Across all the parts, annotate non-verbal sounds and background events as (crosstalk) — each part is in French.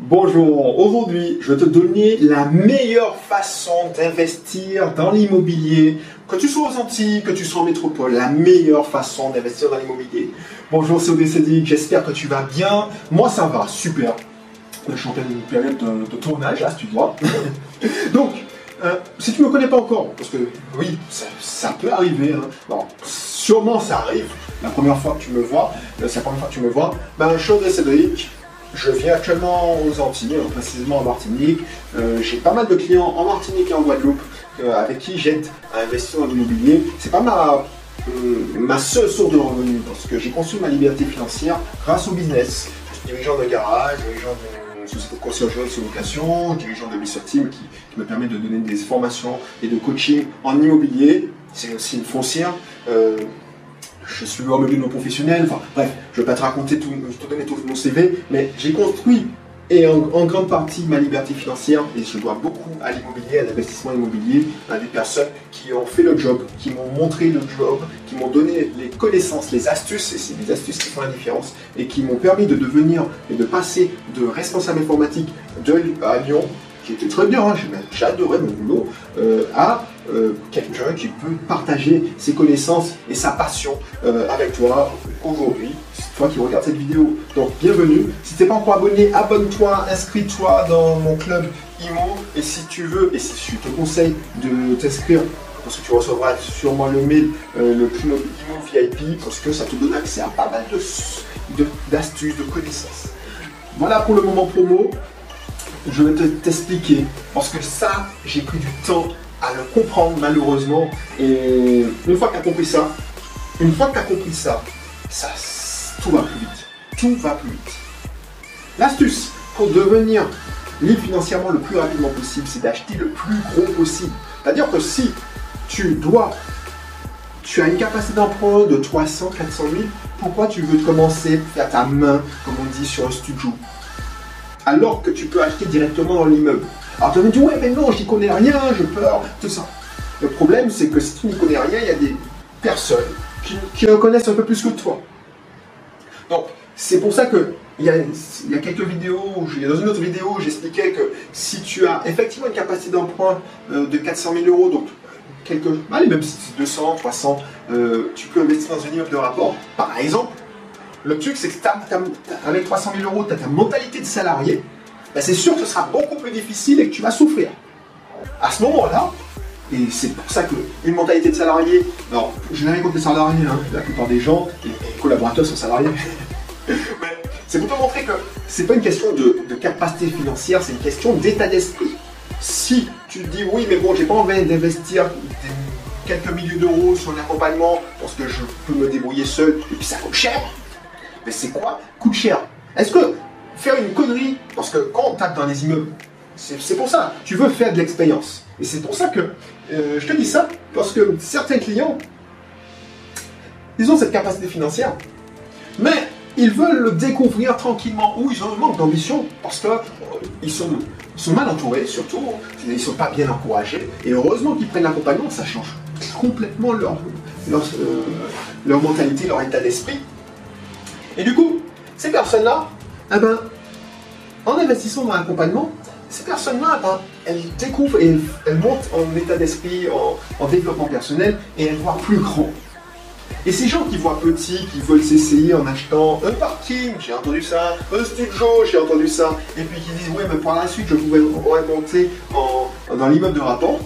Bonjour, aujourd'hui je vais te donner la meilleure façon d'investir dans l'immobilier, que tu sois aux Antilles, que tu sois en métropole, la meilleure façon d'investir dans l'immobilier. Bonjour, c'est ODCD, j'espère que tu vas bien. Moi ça va, super. Je suis en pleine période de, tournage là, tu vois. (laughs) Donc, euh, si tu ne me connais pas encore, parce que oui, ça, peut arriver, hein. sûrement ça arrive, la première fois que tu me vois, euh, c'est la première fois que tu me vois, ben, je suis Cédric, je viens actuellement aux Antilles, hein, précisément en Martinique. Euh, j'ai pas mal de clients en Martinique et en Guadeloupe euh, avec qui j'aide à investir dans l'immobilier. C'est pas ma, euh, ma seule source de revenus parce que j'ai construit ma liberté financière grâce au business. Je suis dirigeant de garage, dirigeant d'une société de conciergerie de location, dirigeant de Mr Team qui, me permet de donner des formations et de coaching en immobilier. C'est aussi une foncière je suis de non professionnel, enfin bref, je ne vais pas te raconter tout, te donner tout mon CV, mais j'ai construit et en, grande partie ma liberté financière, et je dois beaucoup à l'immobilier, à l'investissement immobilier, à des personnes qui ont fait le job, qui m'ont montré le job, qui m'ont donné les connaissances, les astuces, et c'est des astuces qui font la différence, et qui m'ont permis de devenir et de passer de responsable informatique de, à Lyon qui était très bien, hein, j'adorais mon boulot, euh, à euh, quelqu'un qui peut partager ses connaissances et sa passion euh, avec toi aujourd'hui. Toi qui regardes cette vidéo. Donc bienvenue. Si tu n'es pas encore abonné, abonne-toi, inscris-toi dans mon club IMO. Et si tu veux, et si je te conseille de t'inscrire parce que tu recevras sûrement le mail, le club IMO VIP, parce que ça te donne accès à pas mal d'astuces, de, de connaissances. Voilà pour le moment promo je vais t'expliquer. Parce que ça, j'ai pris du temps à le comprendre malheureusement. Et une fois que tu as compris ça, une fois que tu as compris ça, ça, tout va plus vite. Tout va plus vite. L'astuce pour devenir libre financièrement le plus rapidement possible, c'est d'acheter le plus gros possible. C'est-à-dire que si tu dois, tu as une capacité d'emprunt de 300, 400 000, pourquoi tu veux commencer à ta main, comme on dit sur un studio? Alors que tu peux acheter directement dans l'immeuble. Alors tu vas me dire, ouais, mais non, j'y connais rien, je peur, tout ça. Le problème, c'est que si tu n'y connais rien, il y a des personnes qui, qui en connaissent un peu plus que toi. Donc, c'est pour ça que il y, a, quelques vidéos, dans une autre vidéo, j'expliquais que si tu as effectivement une capacité d'emprunt euh, de 400 000 euros, donc quelques, allez, même si c'est 200, 300, euh, tu peux investir dans un immeuble de rapport, par exemple, le truc, c'est que avec 300 000 euros, tu as ta mentalité de salarié, ben, c'est sûr que ce sera beaucoup plus difficile et que tu vas souffrir. À ce moment-là, et c'est pour ça qu'une mentalité de salarié, alors je n'ai rien contre les salariés, hein, la plupart des gens, les, collaborateurs sont salariés, (laughs) c'est pour te montrer que c'est pas une question de, capacité financière, c'est une question d'état d'esprit. Si tu te dis oui, mais bon, j'ai pas envie d'investir quelques milliers d'euros sur l'accompagnement parce que je peux me débrouiller seul et puis ça coûte cher, mais c'est quoi? Coûte cher. Est-ce que faire une connerie, parce que quand on tape dans les immeubles, c'est pour ça, tu veux faire de l'expérience. Et c'est pour ça que euh, je te dis ça, parce que certains clients, ils ont cette capacité financière, mais ils veulent le découvrir tranquillement, ou ils ont un manque d'ambition, parce qu'ils euh, sont, sont mal entourés, surtout, ils ne sont pas bien encouragés, et heureusement qu'ils prennent l'accompagnement, ça change complètement leur, leur, euh, leur mentalité, leur état d'esprit, et du coup, ces personnes-là, eh ben, en investissant dans l'accompagnement, ces personnes-là, eh ben, elles découvrent et elles montent en état d'esprit, en, développement personnel, et elles voient plus grand. Et ces gens qui voient petit, qui veulent s'essayer en achetant un parking, j'ai entendu ça, un studio, j'ai entendu ça, et puis qui disent, ouais, mais par la suite, je pourrais monter dans l'immeuble de rapport,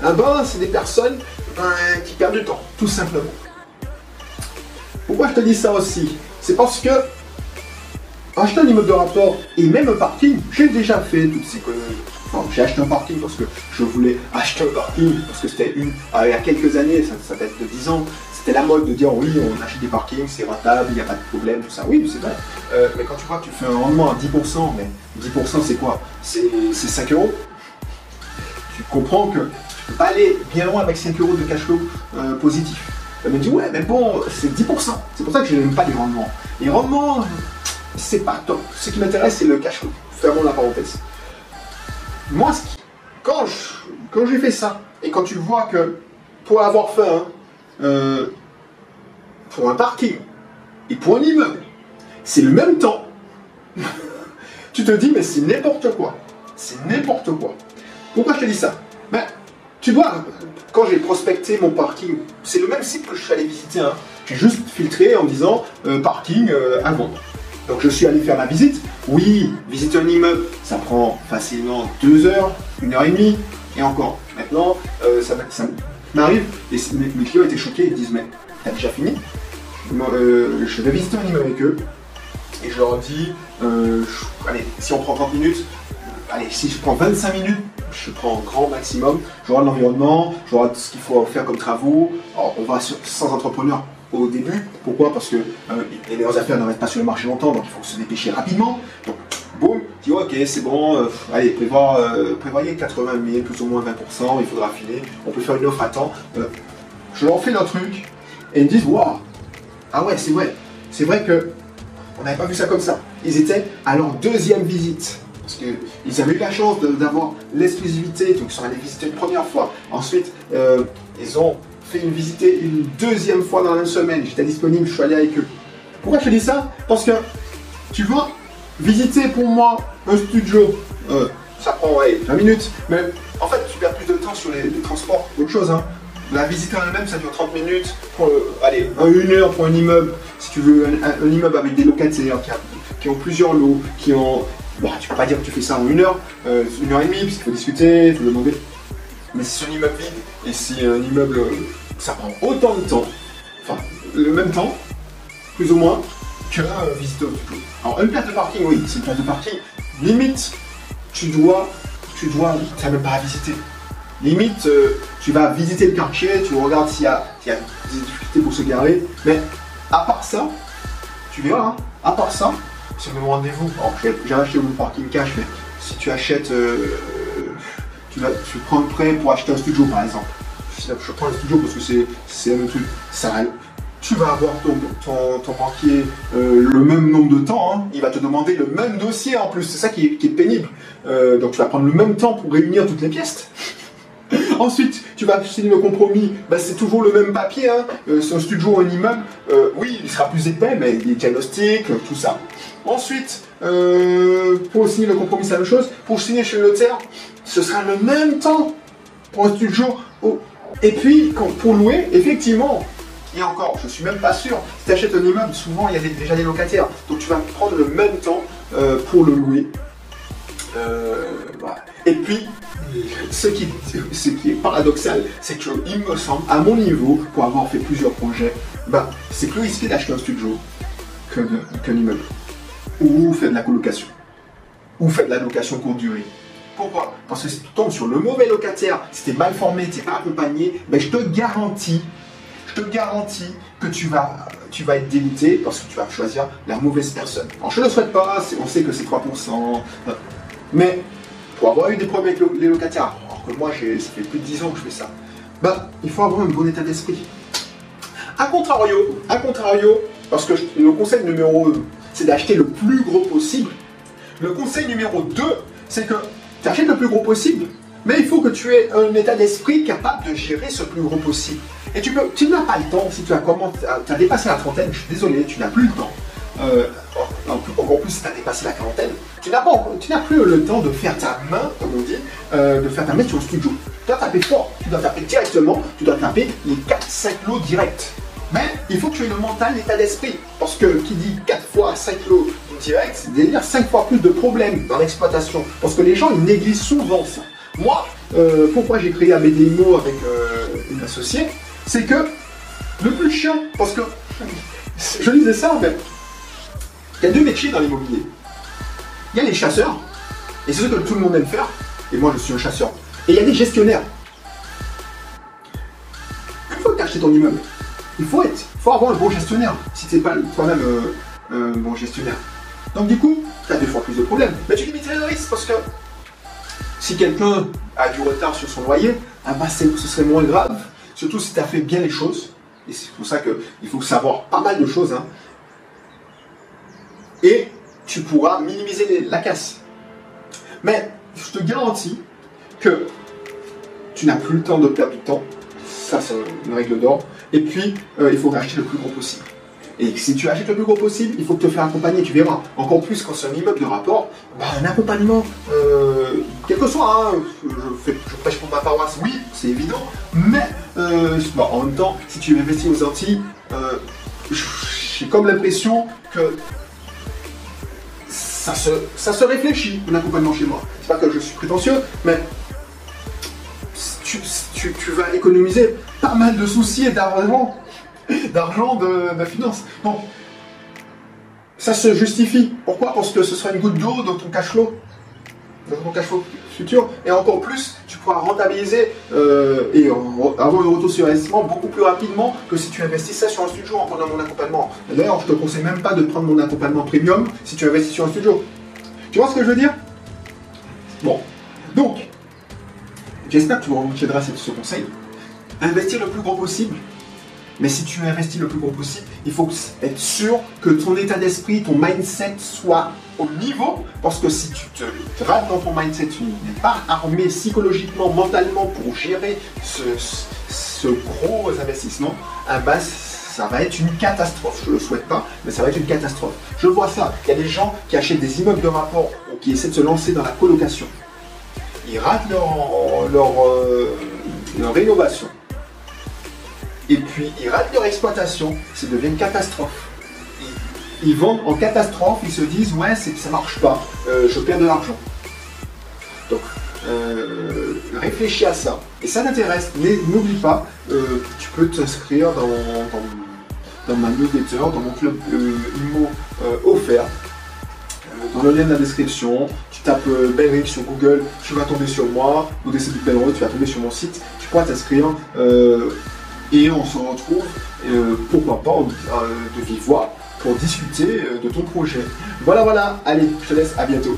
eh ben, c'est des personnes ben, qui perdent du temps, tout simplement. Pourquoi je te dis ça aussi? C'est parce que acheter un immeuble de rapport et même un parking, j'ai déjà fait toutes ces conneries. J'ai acheté un parking parce que je voulais acheter un parking, parce que c'était une. Ah, il y a quelques années, ça, ça date de 10 ans, c'était la mode de dire oui, on achète des parkings, c'est rentable, il n'y a pas de problème, tout ça. Oui, c'est vrai. Euh, mais quand tu vois que tu fais un rendement à 10%, mais 10% c'est quoi? C'est 5 euros. Tu comprends que tu peux pas aller bien loin avec 5 euros de cash flow euh, positif. Elle me dit ouais mais bon c'est 10%. C'est pour ça que je n'aime pas les rendements. Les rendements, c'est pas top. Ce qui m'intéresse c'est le cash. Fermons la parenthèse. Moi, quand, j'ai fait ça, et quand tu vois que pour avoir fait un, euh, pour un parking et pour un immeuble, c'est le même temps. (laughs) Tu te dis, mais c'est n'importe quoi. C'est n'importe quoi. Pourquoi je te dis ça? Ben, Tu vois, quand j'ai prospecté mon parking, c'est le même site que je suis allé visiter. Hein. J'ai juste filtré en disant euh, parking euh, à vendre. Donc je suis allé faire ma visite. Oui, visiter un immeuble, ça prend facilement deux heures, une heure et demie, et encore. Maintenant, euh, ça, m'arrive, et mes, clients étaient choqués, ils disent mais t'as déjà fini? Je vais visiter un immeuble avec eux, et je leur dis, allez, si on prend 30 minutes, allez, si je prends 25 minutes, je prends grand maximum, je regarde l'environnement, je regarde ce qu'il faut faire comme travaux. on va sans entrepreneur au début. Pourquoi? Parce que euh, les meilleures affaires ne restent pas sur le marché longtemps, donc il faut se dépêcher rapidement. Donc, boum, dis ok, c'est bon, euh, allez, prévoir, euh, prévoyez 80 000, plus ou moins 20%, il faudra filer, on peut faire une offre à temps. je leur fais leur truc, et ils me disent, waouh, ah ouais, c'est vrai, c'est vrai que on n'avait pas vu ça comme ça. Ils étaient à leur deuxième visite. Parce qu'ils avaient eu la chance d'avoir l'exclusivité, donc ils sont allés visiter une première fois. Ensuite, ils ont une visite une deuxième fois dans la même semaine. J'étais disponible, je suis allé avec eux. Pourquoi je te dis ça? Parce que, tu vois, visiter pour moi un studio, euh, ça prend 20 minutes, mais en fait, tu perds plus de temps sur les, transports autre chose. Hein. La visite en elle-même, ça dure 30 minutes. Pour, allez, une heure pour un immeuble. Si tu veux un, immeuble avec des locataires qui, qui, ont plusieurs lots, qui ont Bon, tu peux pas dire que tu fais ça en une heure, euh, une heure et demie, puisqu'il faut discuter, il demander. Mais si c'est un immeuble vide, et si un immeuble, ça prend autant de temps, enfin, le même temps, plus ou moins, que euh, visiter. Alors, une place de parking, oui, c'est une place de parking. Limite, tu dois, tu dois, tu n'as même pas à visiter. Limite, euh, tu vas visiter le quartier, tu regardes s'il y, a des difficultés pour se garer. Mais à part ça, tu verras, hein, à part ça, c'est le rendez-vous. j'ai acheté mon parking cash, mais si tu achètes, euh, tu, vas, tu prends le prêt pour acheter un studio par exemple. Je prends le studio parce que c'est un truc. Ça, tu vas avoir ton, ton, banquier euh, le même nombre de temps. Hein. Il va te demander le même dossier en plus. C'est ça qui est, pénible. Euh, donc tu vas prendre le même temps pour réunir toutes les pièces. (laughs) Ensuite, tu vas signer le compromis, bah, c'est toujours le même papier. Hein. c'est un studio, un immeuble. oui, il sera plus épais, mais il des diagnostics, tout ça. Ensuite, euh, pour signer le compromis, c'est la même chose. Pour signer chez le notaire, ce sera le même temps pour un studio. Et puis, pour louer, effectivement, et encore, je suis même pas sûr, si tu achètes un immeuble, souvent il y a déjà des locataires. Donc tu vas prendre le même temps euh, pour le louer. Euh, et puis, ce qui, est paradoxal, c'est que il me semble, à mon niveau, pour avoir fait plusieurs projets, bah, c'est plus risqué d'acheter un studio qu'un immeuble ou faites de la colocation, ou faites de la location courte durée. Pourquoi? Parce que si tu tombes sur le mauvais locataire, si tu es mal formé, tu n'es pas accompagné, ben je te garantis, je te garantis que tu vas, tu vas être dégoûté parce que tu vas choisir la mauvaise personne. Alors je ne le souhaite pas, on sait que c'est 3%, mais pour avoir eu des problèmes avec les locataires, alors que moi ça fait plus de 10 ans que je fais ça, ben, il faut avoir un bon état d'esprit. A contrario, à contrario, parce que le conseil numéro c'est d'acheter le plus gros possible. Le conseil numéro 2, c'est que tu achètes le plus gros possible, mais il faut que tu aies un état d'esprit capable de gérer ce plus gros possible. Et tu, n'as pas le temps, si tu as, tu as dépassé la trentaine, je suis désolé, tu n'as plus le temps. Euh, encore plus si tu as dépassé la quarantaine, tu n'as, pas, tu n'as plus le temps de faire ta main, comme on dit, euh, de faire ta main sur le studio. Tu dois taper fort, tu dois taper directement, tu dois taper les 4-5 lots directs. Mais il faut que tu aies le mental, l'état d'esprit. Parce que qui dit 4 fois 5 lots direct, c'est dire 5 fois plus de problèmes dans l'exploitation. Parce que les gens, ils négligent souvent ça. Moi, euh, pourquoi j'ai créé ABDIMO avec euh, une associée, c'est que le plus chiant, parce que je disais ça, mais il y a deux métiers dans l'immobilier. Il y a les chasseurs, et c'est ce que tout le monde aime faire, et moi je suis un chasseur. Et il y a des gestionnaires. Une fois que tu acheté ton immeuble, il faut être, faut avoir un bon gestionnaire si tu n'es pas toi-même euh, bon gestionnaire. Donc du coup, tu as deux fois plus de problèmes. Mais tu limites le risque parce que si quelqu'un a du retard sur son loyer, ah bah, ce serait moins grave. Surtout si tu as fait bien les choses. Et c'est pour ça qu'il faut savoir pas mal de choses. Hein. Et tu pourras minimiser la casse. Mais je te garantis que tu n'as plus le temps de perdre du temps. Ça, c'est une règle d'or. Et puis, euh, il faut racheter le plus gros possible. Et si tu achètes le plus gros possible, il faut te faire accompagner, tu verras. Encore plus quand c'est un immeuble de rapport, bah, un accompagnement, euh, quel que soit, hein, je, fais, je prêche pour ma paroisse, oui, c'est évident, mais euh, bah, en même temps, si tu investis aux Antilles, euh, j'ai comme l'impression que ça se, ça se réfléchit, un accompagnement chez moi. C'est pas que je suis prétentieux, mais tu, tu, vas économiser pas mal de soucis et d'argent, (laughs) d'argent, de, de finances. Donc, ça se justifie. Pourquoi? Parce que ce sera une goutte d'eau dans ton cash flow, dans ton cash flow futur. Et encore plus, tu pourras rentabiliser euh, et avoir un retour sur investissement beaucoup plus rapidement que si tu investis ça sur un studio en prenant mon accompagnement. D'ailleurs, je te conseille même pas de prendre mon accompagnement premium si tu investis sur un studio. Tu vois ce que je veux dire? Bon. Donc, j'espère que tu retiendras ce conseil. Investir le plus gros possible mais si tu investis le plus gros possible, il faut être sûr que ton état d'esprit, ton mindset soit au niveau. Parce que si tu te rates dans ton mindset, tu n'es pas armé psychologiquement, mentalement pour gérer ce, gros investissement, ah ça va être une catastrophe. Je ne le souhaite pas, mais ça va être une catastrophe. Je vois ça. Il y a des gens qui achètent des immeubles de rapport ou qui essaient de se lancer dans la colocation. Ils ratent leur, euh, leur rénovation et puis ils ratent leur exploitation, ça devient une catastrophe. Ils, vendent en catastrophe, ils se disent ouais ça marche pas, euh, je perds de l'argent. Donc euh, réfléchis à ça. Et ça t'intéresse, n'oublie pas, euh, tu peux t'inscrire dans, dans, ma newsletter, dans mon club IMO offert. Dans le lien de la description, tu tapes Benric sur Google, tu vas tomber sur moi, ou du tu vas tomber sur mon site, tu pourras t'inscrire et on se retrouve, euh, pourquoi pas, euh, de vive pour discuter euh, de ton projet. Voilà, voilà, allez, je te laisse, à bientôt.